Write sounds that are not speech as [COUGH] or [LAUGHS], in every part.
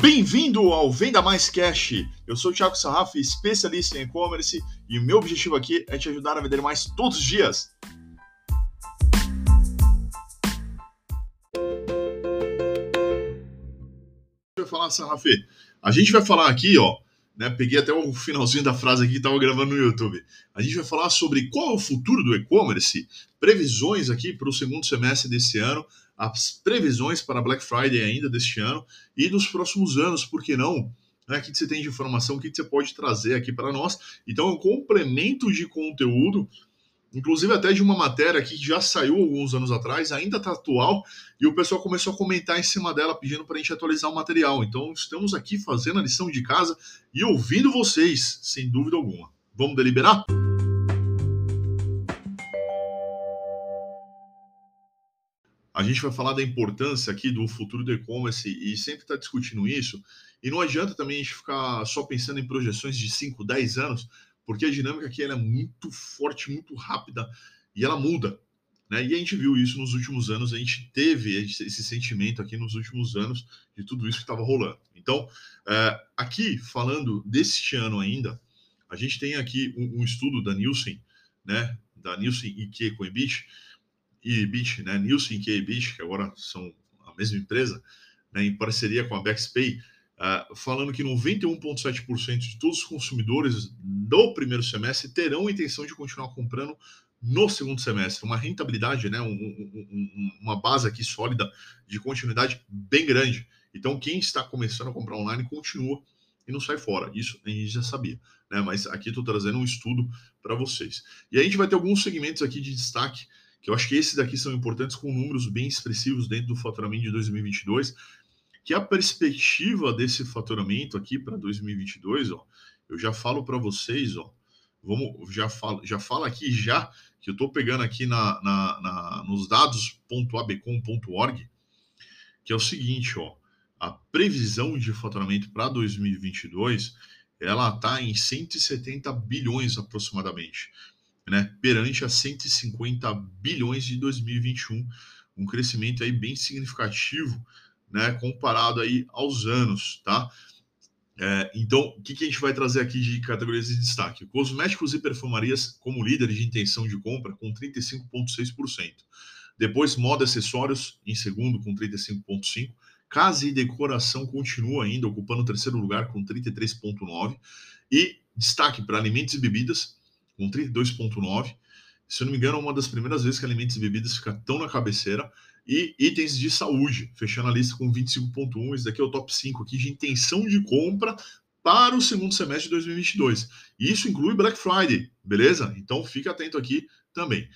Bem-vindo ao Venda Mais Cash. Eu sou o Thiago Sarraf, especialista em e-commerce, e o meu objetivo aqui é te ajudar a vender mais todos os dias. Vai falar, Sarraf. A gente vai falar aqui, ó, né? Peguei até o finalzinho da frase aqui que estava gravando no YouTube. A gente vai falar sobre qual é o futuro do e-commerce, previsões aqui para o segundo semestre desse ano, as previsões para Black Friday ainda deste ano e dos próximos anos, por que não? Né, o que você tem de informação, o que você pode trazer aqui para nós. Então, é um complemento de conteúdo, inclusive até de uma matéria que já saiu alguns anos atrás, ainda está atual, e o pessoal começou a comentar em cima dela pedindo para a gente atualizar o material. Então, estamos aqui fazendo a lição de casa e ouvindo vocês, sem dúvida alguma. Vamos deliberar? A gente vai falar da importância aqui do futuro do e-commerce e sempre está discutindo isso. E não adianta também a gente ficar só pensando em projeções de 5, 10 anos, porque a dinâmica aqui é muito forte, muito rápida e ela muda. Né? E a gente viu isso nos últimos anos, a gente teve esse sentimento aqui nos últimos anos de tudo isso que estava rolando. Então, é, aqui falando deste ano ainda, a gente tem aqui um, um estudo da Nielsen, né, da Nielsen IQ Coinbit, e Bit, né, Nielsen e Bit, que agora são a mesma empresa, né, em parceria com a Bexpay, uh, falando que 91,7% de todos os consumidores do primeiro semestre terão intenção de continuar comprando no segundo semestre. Uma rentabilidade, né, um, um, uma base aqui sólida de continuidade bem grande. Então, quem está começando a comprar online continua e não sai fora. Isso a gente já sabia, né? Mas aqui estou trazendo um estudo para vocês. E a gente vai ter alguns segmentos aqui de destaque que eu acho que esses daqui são importantes com números bem expressivos dentro do faturamento de 2022, que a perspectiva desse faturamento aqui para 2022, ó, eu já falo para vocês, ó, vamos, já falo, já falo aqui já que eu estou pegando aqui na, na, na nos dados.abcom.org, que é o seguinte, ó, a previsão de faturamento para 2022 ela está em 170 bilhões aproximadamente né, perante a 150 bilhões de 2021, um crescimento aí bem significativo, né, comparado aí aos anos, tá? É, então, o que, que, a gente vai trazer aqui de categorias de destaque? Cosméticos e perfumarias como líder de intenção de compra com 35,6%. Depois, moda e acessórios em segundo com 35,5%. Casa e decoração continua ainda ocupando o terceiro lugar com 33,9%. E destaque para alimentos e bebidas com 32,9. Se eu não me engano, é uma das primeiras vezes que alimentos e bebidas fica tão na cabeceira. E itens de saúde, fechando a lista com 25,1. Esse daqui é o top 5 aqui de intenção de compra para o segundo semestre de 2022. E isso inclui Black Friday, beleza? Então fica atento aqui também.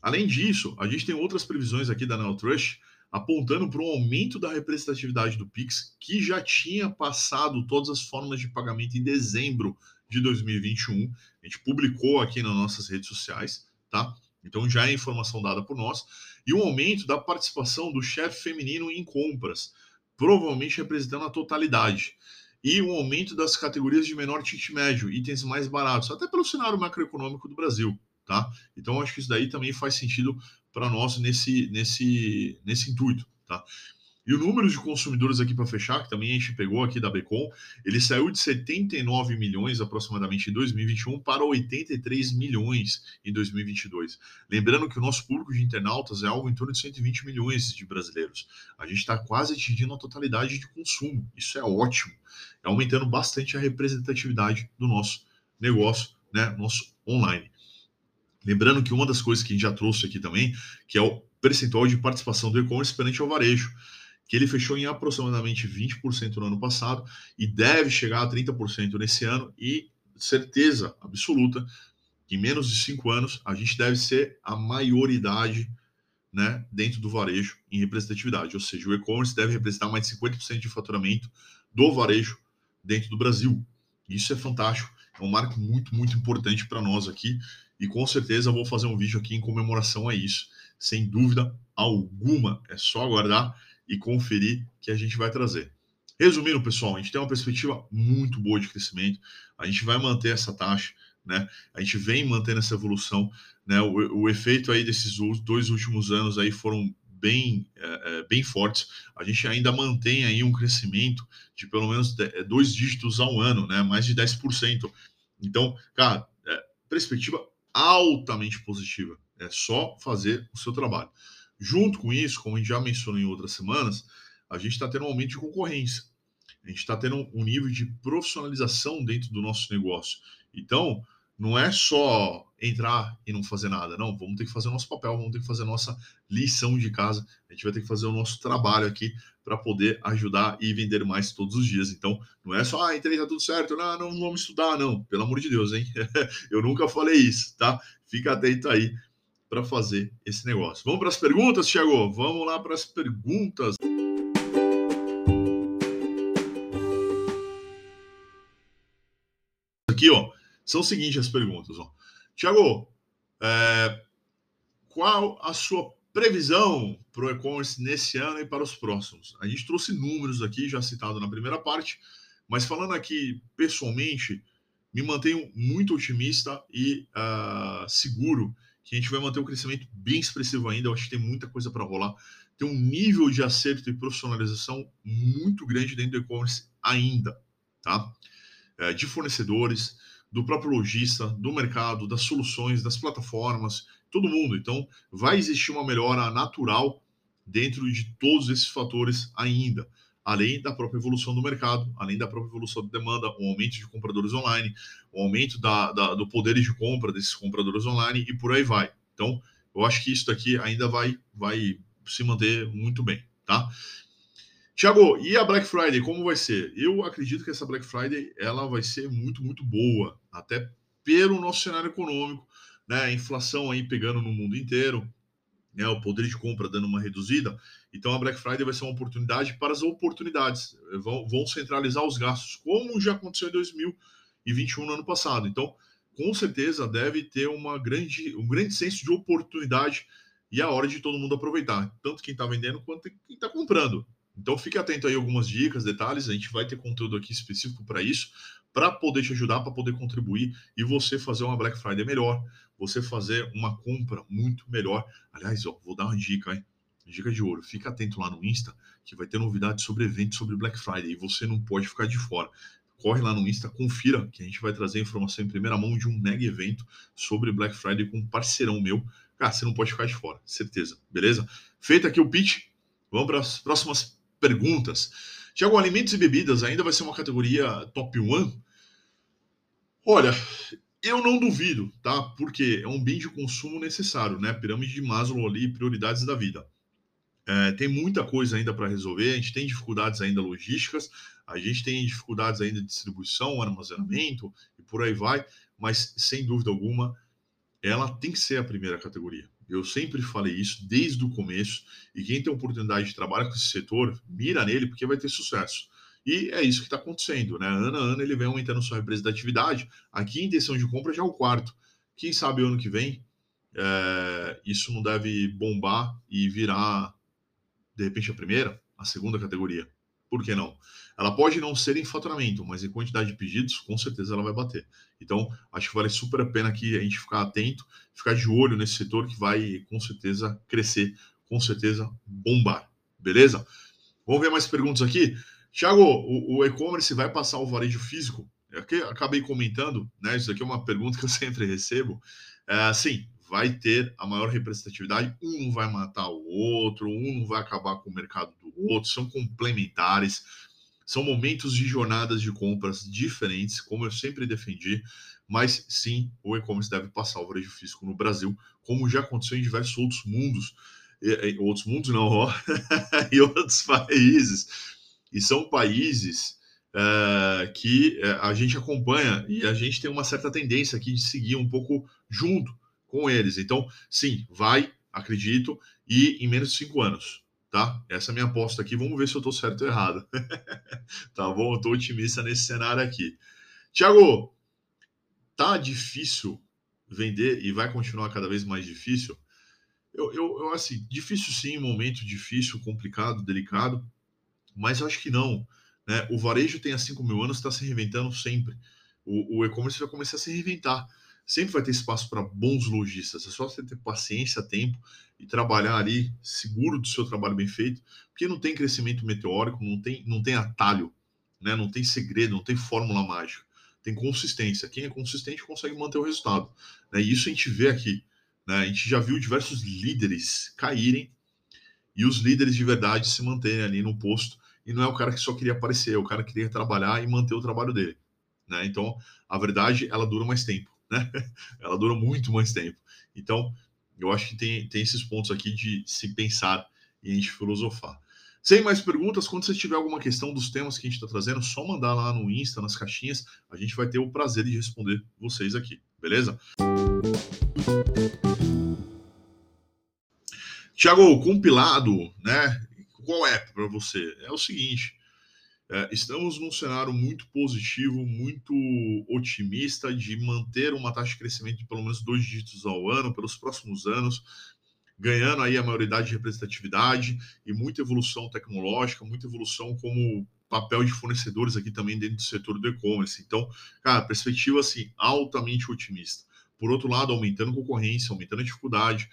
Além disso, a gente tem outras previsões aqui da Neltrush apontando para um aumento da representatividade do Pix, que já tinha passado todas as formas de pagamento em dezembro de 2021. A gente publicou aqui nas nossas redes sociais, tá? Então já é informação dada por nós. E um aumento da participação do chefe feminino em compras, provavelmente representando a totalidade. E um aumento das categorias de menor ticket médio, itens mais baratos, até pelo cenário macroeconômico do Brasil, tá? Então acho que isso daí também faz sentido para nós nesse, nesse, nesse intuito, tá? E o número de consumidores aqui para fechar, que também a gente pegou aqui da Becom, ele saiu de 79 milhões aproximadamente em 2021 para 83 milhões em 2022. Lembrando que o nosso público de internautas é algo em torno de 120 milhões de brasileiros. A gente está quase atingindo a totalidade de consumo. Isso é ótimo. É aumentando bastante a representatividade do nosso negócio, né, nosso online. Lembrando que uma das coisas que a gente já trouxe aqui também, que é o percentual de participação do e-commerce perante ao varejo que ele fechou em aproximadamente 20% no ano passado e deve chegar a 30% nesse ano e certeza absoluta que em menos de cinco anos a gente deve ser a maioridade né, dentro do varejo em representatividade, ou seja, o e-commerce deve representar mais de 50% de faturamento do varejo dentro do Brasil. Isso é fantástico, é um marco muito, muito importante para nós aqui e com certeza vou fazer um vídeo aqui em comemoração a isso, sem dúvida alguma, é só aguardar e conferir que a gente vai trazer. Resumindo, pessoal, a gente tem uma perspectiva muito boa de crescimento, a gente vai manter essa taxa, né? A gente vem mantendo essa evolução, né? O, o efeito aí desses dois últimos anos aí foram bem, é, é bem fortes. A gente ainda mantém aí um crescimento de pelo menos é, dois dígitos ao ano, né? Mais de 10%. Então, cara, é, perspectiva altamente positiva. É só fazer o seu trabalho. Junto com isso, como a gente já mencionou em outras semanas, a gente está tendo um aumento de concorrência. A gente está tendo um nível de profissionalização dentro do nosso negócio. Então, não é só entrar e não fazer nada, não. Vamos ter que fazer o nosso papel, vamos ter que fazer a nossa lição de casa. A gente vai ter que fazer o nosso trabalho aqui para poder ajudar e vender mais todos os dias. Então, não é só, ah, entrei, tá tudo certo, não, não vamos estudar, não. Pelo amor de Deus, hein? [LAUGHS] Eu nunca falei isso, tá? Fica atento aí para fazer esse negócio. Vamos para as perguntas, Thiago? Vamos lá para as perguntas. Aqui, ó são o seguinte as perguntas. Ó. Tiago, é, qual a sua previsão para o e-commerce nesse ano e para os próximos? A gente trouxe números aqui, já citado na primeira parte, mas falando aqui pessoalmente, me mantenho muito otimista e uh, seguro que a gente vai manter um crescimento bem expressivo ainda. Eu acho que tem muita coisa para rolar. Tem um nível de acerto e profissionalização muito grande dentro do e-commerce ainda, tá? É, de fornecedores, do próprio lojista, do mercado, das soluções, das plataformas, todo mundo. Então, vai existir uma melhora natural dentro de todos esses fatores ainda, além da própria evolução do mercado, além da própria evolução da demanda, o aumento de compradores online, o aumento da, da, do poder de compra desses compradores online e por aí vai. Então, eu acho que isso daqui ainda vai, vai se manter muito bem, tá? Tiago, e a Black Friday, como vai ser? Eu acredito que essa Black Friday ela vai ser muito, muito boa, até pelo nosso cenário econômico, né? A inflação aí pegando no mundo inteiro, né? O poder de compra dando uma reduzida. Então a Black Friday vai ser uma oportunidade para as oportunidades. Vão, vão centralizar os gastos, como já aconteceu em 2021 no ano passado. Então, com certeza deve ter uma grande, um grande senso de oportunidade e a hora de todo mundo aproveitar, tanto quem está vendendo quanto quem está comprando. Então fique atento aí algumas dicas, detalhes, a gente vai ter conteúdo aqui específico para isso, para poder te ajudar, para poder contribuir e você fazer uma Black Friday melhor, você fazer uma compra muito melhor. Aliás, ó, vou dar uma dica, hein? Dica de ouro, fica atento lá no Insta, que vai ter novidades sobre eventos sobre Black Friday e você não pode ficar de fora. Corre lá no Insta, confira que a gente vai trazer informação em primeira mão de um mega evento sobre Black Friday com um parceirão meu. Cara, você não pode ficar de fora, certeza, beleza? Feito aqui o pitch, vamos para as próximas perguntas. Tiago, alimentos e bebidas ainda vai ser uma categoria top one? Olha, eu não duvido, tá? Porque é um bem de consumo necessário, né? Pirâmide de Maslow ali, prioridades da vida. É, tem muita coisa ainda para resolver, a gente tem dificuldades ainda logísticas, a gente tem dificuldades ainda de distribuição, armazenamento e por aí vai, mas sem dúvida alguma, ela tem que ser a primeira categoria. Eu sempre falei isso desde o começo. E quem tem oportunidade de trabalhar com esse setor, mira nele porque vai ter sucesso. E é isso que está acontecendo, né? Ano a ano ele vem aumentando sua representatividade. Aqui a intenção de compra já é o quarto. Quem sabe ano que vem é, isso não deve bombar e virar, de repente, a primeira, a segunda categoria. Por que não? Ela pode não ser em faturamento, mas em quantidade de pedidos, com certeza ela vai bater. Então, acho que vale super a pena aqui a gente ficar atento, ficar de olho nesse setor que vai com certeza crescer, com certeza bombar. Beleza? Vamos ver mais perguntas aqui. Tiago, o, o e-commerce vai passar o varejo físico? Aqui, acabei comentando, né? Isso aqui é uma pergunta que eu [LAUGHS] sempre recebo. É, sim, vai ter a maior representatividade, um vai matar o outro, um não vai acabar com o mercado do outro, são complementares, são momentos de jornadas de compras diferentes, como eu sempre defendi, mas sim, o e-commerce deve passar o varejo físico no Brasil, como já aconteceu em diversos outros mundos, e, outros mundos não, ó, [LAUGHS] em outros países, e são países é, que é, a gente acompanha e a gente tem uma certa tendência aqui de seguir um pouco junto com eles. Então, sim, vai, acredito, e em menos de cinco anos, tá? Essa é a minha aposta aqui. Vamos ver se eu estou certo ou errado. [LAUGHS] tá bom? Eu estou otimista nesse cenário aqui. Tiago, tá difícil vender e vai continuar cada vez mais difícil? Eu, eu, eu, assim, difícil sim, momento difícil, complicado, delicado, mas acho que não. Né? O varejo tem há 5 mil anos, está se reinventando sempre. O, o e-commerce vai começar a se reinventar sempre vai ter espaço para bons lojistas. É só você ter paciência, tempo e trabalhar ali seguro do seu trabalho bem feito, porque não tem crescimento meteórico, não tem, não tem atalho, né? não tem segredo, não tem fórmula mágica, tem consistência. Quem é consistente consegue manter o resultado. Né? E isso a gente vê aqui. Né? A gente já viu diversos líderes caírem e os líderes de verdade se manterem ali no posto. E não é o cara que só queria aparecer, é o cara que queria trabalhar e manter o trabalho dele. Né? Então, a verdade, ela dura mais tempo. Né? [LAUGHS] ela dura muito mais tempo. Então, eu acho que tem, tem esses pontos aqui de se pensar e a gente filosofar. Sem mais perguntas, quando você tiver alguma questão dos temas que a gente está trazendo, só mandar lá no Insta, nas caixinhas. A gente vai ter o prazer de responder vocês aqui, beleza? Tiago, compilado, né? Qual é para você? É o seguinte: estamos num cenário muito positivo, muito otimista de manter uma taxa de crescimento de pelo menos dois dígitos ao ano pelos próximos anos, ganhando aí a maioridade de representatividade e muita evolução tecnológica, muita evolução como papel de fornecedores aqui também dentro do setor do e-commerce. Então, cara, perspectiva assim altamente otimista. Por outro lado, aumentando concorrência, aumentando a dificuldade,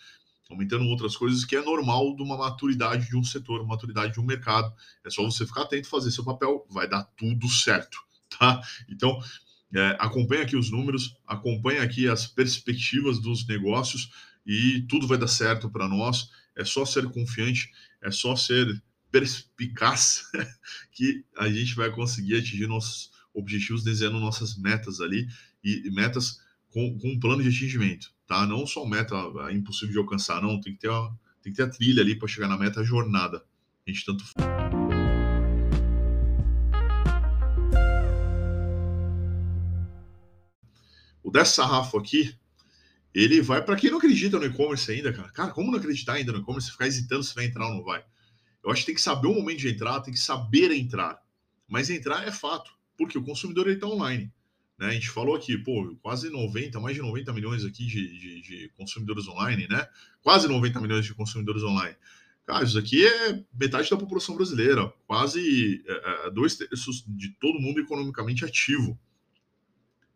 aumentando outras coisas que é normal de uma maturidade de um setor, maturidade de um mercado. É só você ficar atento, fazer seu papel, vai dar tudo certo, tá? Então, é, acompanha aqui os números, acompanha aqui as perspectivas dos negócios e tudo vai dar certo para nós. É só ser confiante, é só ser perspicaz [LAUGHS] que a gente vai conseguir atingir nossos objetivos, desenhando nossas metas ali e metas com, com um plano de atingimento tá? Não só meta é impossível de alcançar, não. Tem que ter, a, tem que ter a trilha ali para chegar na meta, a jornada. A gente tanto. O dessa sarrafo aqui, ele vai para quem não acredita no e-commerce ainda, cara. Cara, como não acreditar ainda no e-commerce? Ficar hesitando se vai entrar ou não vai. Eu acho que tem que saber o momento de entrar, tem que saber entrar. Mas entrar é fato, porque o consumidor está online. Né? A gente falou aqui, pô, quase 90, mais de 90 milhões aqui de, de, de, consumidores online, né? Quase 90 milhões de consumidores online. Cara, isso aqui é metade da população brasileira, quase é, é, dois terços de todo mundo economicamente ativo.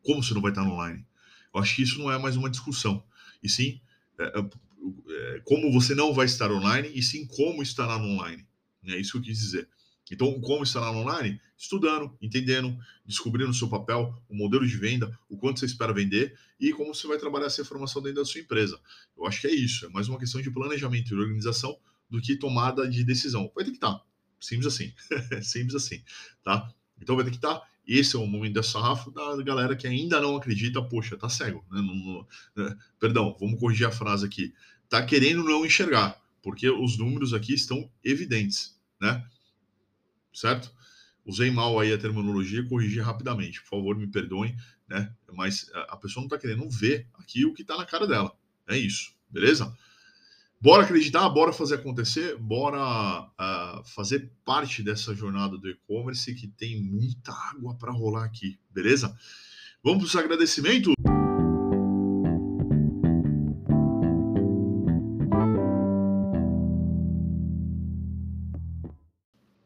Como você não vai estar online? Eu acho que isso não é mais uma discussão. E sim, é, é, é como você não vai estar online, e sim como estará online. É isso que eu quis dizer. Então, como estará online? Estudando, entendendo, descobrindo o seu papel, o modelo de venda, o quanto você espera vender e como você vai trabalhar essa informação dentro da sua empresa. Eu acho que é isso, é mais uma questão de planejamento e organização do que tomada de decisão. Vai ter que estar. Simples assim. [LAUGHS] Simples assim, tá? Então vai ter que estar. Esse é o momento dessa sarrafo da galera que ainda não acredita, poxa, tá cego. Né? Não, não, né? Perdão, vamos corrigir a frase aqui. Tá querendo não enxergar, porque os números aqui estão evidentes, né? Certo? Usei mal aí a terminologia, corrigi rapidamente, por favor, me perdoem, né? Mas a pessoa não está querendo ver aqui o que está na cara dela. É isso, beleza? Bora acreditar, bora fazer acontecer, bora uh, fazer parte dessa jornada do e-commerce que tem muita água para rolar aqui, beleza? Vamos para os agradecimentos?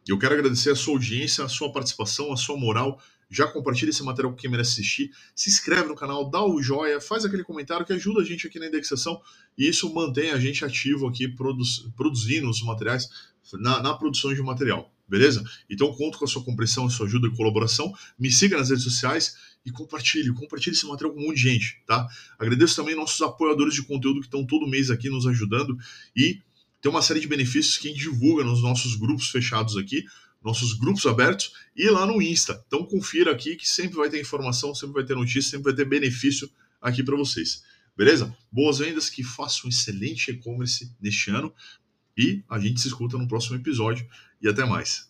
Eu quero agradecer a sua audiência, a sua participação, a sua moral. Já compartilha esse material com quem merece assistir. Se inscreve no canal, dá o joia, faz aquele comentário que ajuda a gente aqui na indexação e isso mantém a gente ativo aqui produzindo os materiais na, na produção de material. Beleza? Então conto com a sua compreensão, a sua ajuda e colaboração. Me siga nas redes sociais e compartilhe, compartilhe esse material com um monte de gente, tá? Agradeço também nossos apoiadores de conteúdo que estão todo mês aqui nos ajudando e tem uma série de benefícios que a gente divulga nos nossos grupos fechados aqui, nossos grupos abertos e lá no Insta. Então confira aqui que sempre vai ter informação, sempre vai ter notícia, sempre vai ter benefício aqui para vocês. Beleza? Boas vendas, que façam um excelente e-commerce neste ano e a gente se escuta no próximo episódio e até mais.